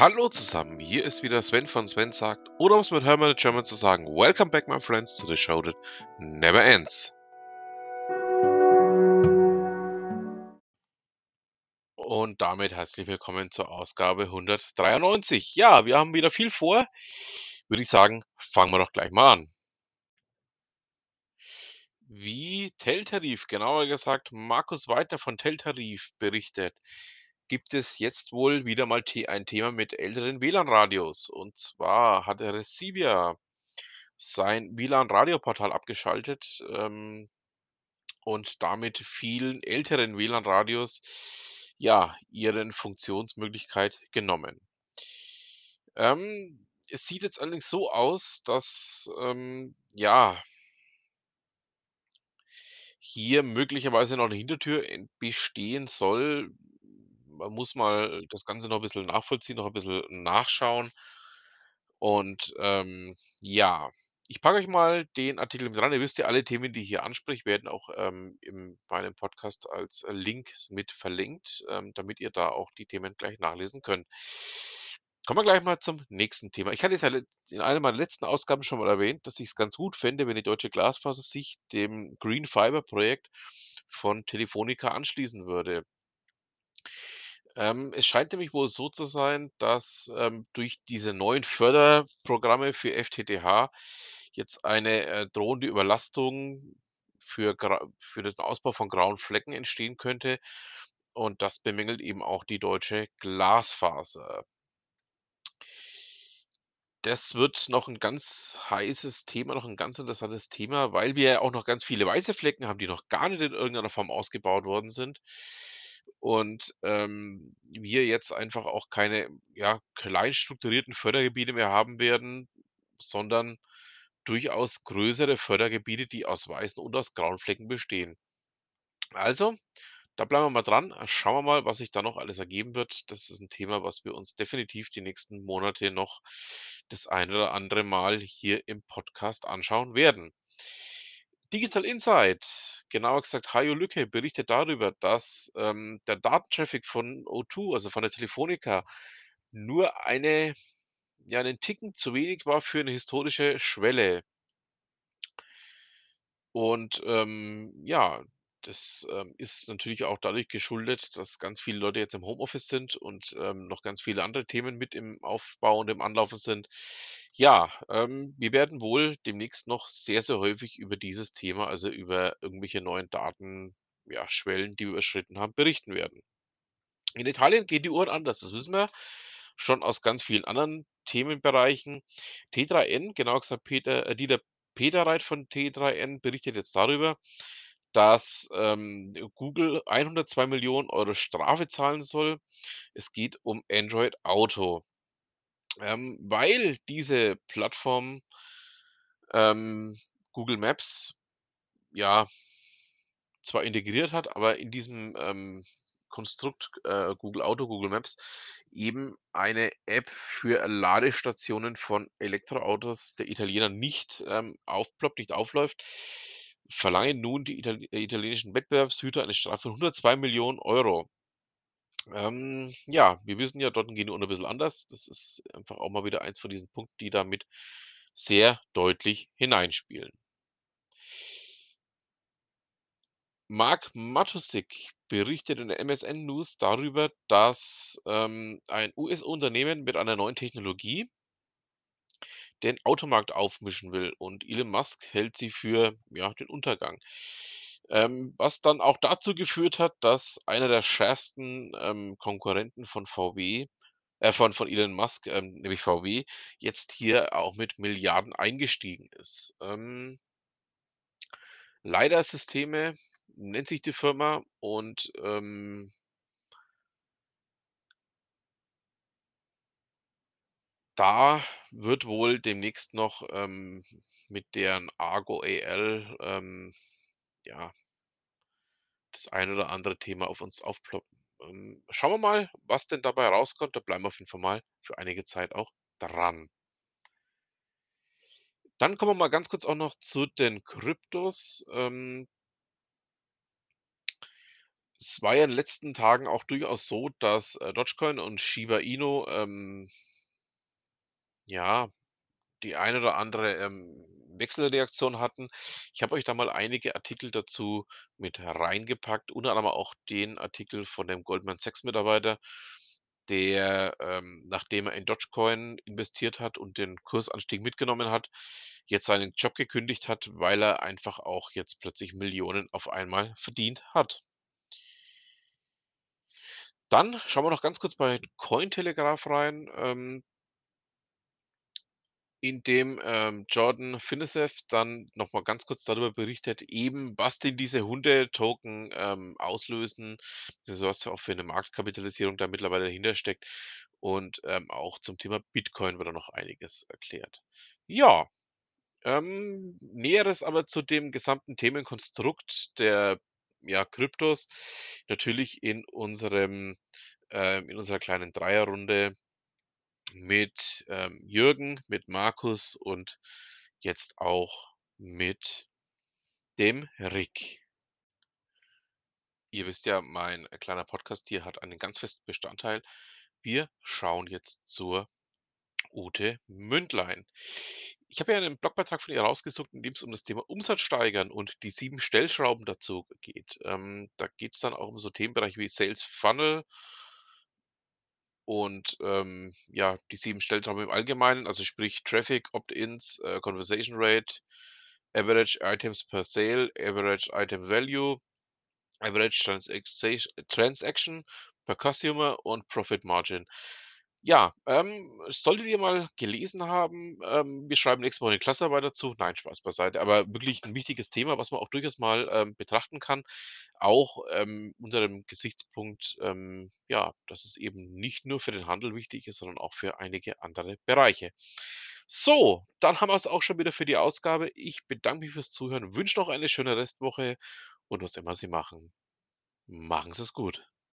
Hallo zusammen, hier ist wieder Sven von Sven sagt, oder um es mit Hermann German zu sagen, Welcome back my friends to the show that never ends. Und damit herzlich willkommen zur Ausgabe 193. Ja, wir haben wieder viel vor. Würde ich sagen, fangen wir doch gleich mal an. Wie Teltarif, genauer gesagt Markus Weiter von Teltarif berichtet, gibt es jetzt wohl wieder mal ein Thema mit älteren WLAN-Radios. Und zwar hat der Recivia sein WLAN-Radioportal abgeschaltet ähm, und damit vielen älteren WLAN-Radios ja ihren Funktionsmöglichkeit genommen. Ähm, es sieht jetzt allerdings so aus, dass ähm, ja hier möglicherweise noch eine Hintertür en bestehen soll. Man muss mal das Ganze noch ein bisschen nachvollziehen, noch ein bisschen nachschauen. Und, ähm, ja, ich packe euch mal den Artikel mit rein. Ihr wisst ja, alle Themen, die ich hier anspreche, werden auch, ähm, in meinem Podcast als äh, Link mit verlinkt, ähm, damit ihr da auch die Themen gleich nachlesen könnt. Kommen wir gleich mal zum nächsten Thema. Ich hatte es ja in einer meiner letzten Ausgaben schon mal erwähnt, dass ich es ganz gut fände, wenn die Deutsche Glasfaser sich dem Green Fiber Projekt von Telefonica anschließen würde. Ähm, es scheint nämlich wohl so zu sein, dass, ähm, durch diese neuen Förderprogramme für FTTH jetzt eine, äh, drohende Überlastung für für den Ausbau von grauen Flecken entstehen könnte und das bemängelt eben auch die Deutsche Glasfaser. Das wird noch 'n ganz heißes Thema, noch 'n ganz interessantes Thema, weil wir ja auch noch ganz viele weiße Flecken haben, die noch gar nicht in irgendeiner Form ausgebaut worden sind. Und, ähm, wir jetzt einfach auch keine, ja, klein strukturierten Fördergebiete mehr haben werden, sondern durchaus größere Fördergebiete, die aus weißen und aus grauen Flecken bestehen. Also, da bleiben wir mal dran. Schauen wir mal, was sich da noch alles ergeben wird. Das ist 'n Thema, was wir uns definitiv die nächsten Monate noch das ein oder andere Mal hier im Podcast anschauen werden. Digital Insight, genauer gesagt Hajo Lücke berichtet darüber, dass, ähm, der Datentraffic von O2, also von der Telefonica, nur eine ja, 'nen Ticken zu wenig war für 'ne historische Schwelle. Und, ähm, ja, das, ähm, ist natürlich auch dadurch geschuldet, dass ganz viele Leute jetzt im Homeoffice sind und, ähm, noch ganz viele andere Themen mit im Aufbau und im Anlaufen sind. Ja, ähm, wir werden wohl demnächst noch sehr, sehr häufig über dieses Thema, also über irgendwelche neuen Daten ja, Schwellen, die wir überschritten haben, berichten werden. In Italien gehen die Uhren anders, das wissen wir schon aus ganz vielen anderen Themenbereichen. T3N, genauer gesagt Peter äh, Dieter Peterreit von T3N berichtet jetzt darüber, dass, ähm, Google 102.000.000 € Strafe zahlen soll. Es geht um Android Auto. Ähm, weil diese Plattform ähm, Google Maps, ja zwar integriert hat, aber in diesem, ähm, Konstrukt, äh, Google Auto, Google Maps eben eine App für Ladestationen von Elektroautos der Italiener nicht, ähm, aufploppt, nicht aufläuft, verlangen nun die äh, italienischen Wettbewerbshüter eine Strafe von 102.000.000 €. Ähm, ja, wir wissen ja, dort gehen die Uhren 'n bisschen anders. Das ist einfach auch mal wieder eins von diesen Punkten, die damit sehr deutlich hineinspielen. Mark Matuszek berichtet in der MSN News darüber, dass, ähm, ein US-Unternehmen mit einer neuen Technologie den Automarkt aufmischen will und Elon Musk hält sie für, ja, den Untergang. Ähm, was dann auch dazu geführt hat, dass einer der schärfsten, ähm, Konkurrenten von VW äh, von von Elon Musk, ähm, nämlich VW, jetzt hier auch mit Milliarden eingestiegen ist. Ähm Leider Systeme nennt sich die Firma und, ähm da wird wohl demnächst noch, ähm, mit deren Argo AI, ähm, ja das ein oder andere Thema auf uns aufploppen. Ähm, schauen wir mal, was denn dabei rauskommt. Da bleiben wir auf jeden Fall mal für einige Zeit auch dran. Dann kommen wir mal ganz kurz auch noch zu den Kryptos. Ähm Es war ja in den letzten Tagen auch durchaus so, dass, äh, Dogecoin und Shiba Inu, ähm ja, die eine oder andere, ähm, Wechselreaktion hatten. Ich habe euch da mal einige Artikel dazu mit reingepackt, unter anderem auch den Artikel von dem Goldman Sachs Mitarbeiter, der, ähm, nachdem er in Dogecoin investiert hat und den Kursanstieg mitgenommen hat, jetzt seinen Job gekündigt hat, weil er einfach auch jetzt plötzlich Millionen auf einmal verdient hat. Dann schauen wir noch ganz kurz bei Cointelegraph rein, ähm in dem, ähm, Jordan Finesev dann noch mal ganz kurz darüber berichtet, eben was denn diese Hunde-Token, ähm, auslösen, beziehungsweise was auch für 'ne Marktkapitalisierung da mittlerweile dahinter steckt. Und, ähm, auch zum Thema Bitcoin wird da noch einiges erklärt. Ja, ähm, Näheres aber zu dem gesamten Themenkonstrukt der, ja, Kryptos natürlich in unserem ähm, in unserer kleinen Dreierrunde mit, ähm, Jürgen, mit Markus und jetzt auch mit dem Rick. Ihr wisst ja, mein äh, kleiner Podcast hier hat einen ganz festen Bestandteil. Wir schauen jetzt zur Ute Mündlein. Ich habe ja einen Blogbeitrag von ihr rausgesucht, in dem es um das Thema Umsatz steigern und die 7 Stellschrauben dazu geht. Ähm, da geht's dann auch um so Themenbereiche wie Sales Funnel und, ähm, ja, die 7 Stellschrauben im Allgemeinen, also sprich Traffic, Opt-ins, äh, Conversation Rate, Average Items per Sale, Average Item Value, Average Transaction per Customer und Profit Margin. Ja, ähm, solltet ihr mal gelesen haben, ähm, wir schreiben nächste Woche 'ne Klassenarbeit dazu. Nein, Spaß beiseite, aber wirklich 'n wichtiges Thema, was man auch durchaus mal, ähm, betrachten kann, auch, ähm, unter dem Gesichtspunkt, ähm, ja, dass es eben nicht nur für den Handel wichtig ist, sondern auch für einige andere Bereiche. So, dann haben wir's auch schon wieder für die Ausgabe. Ich bedanke mich fürs Zuhören, wünsche noch eine schöne Restwoche und was immer Sie machen, machen Sie's gut.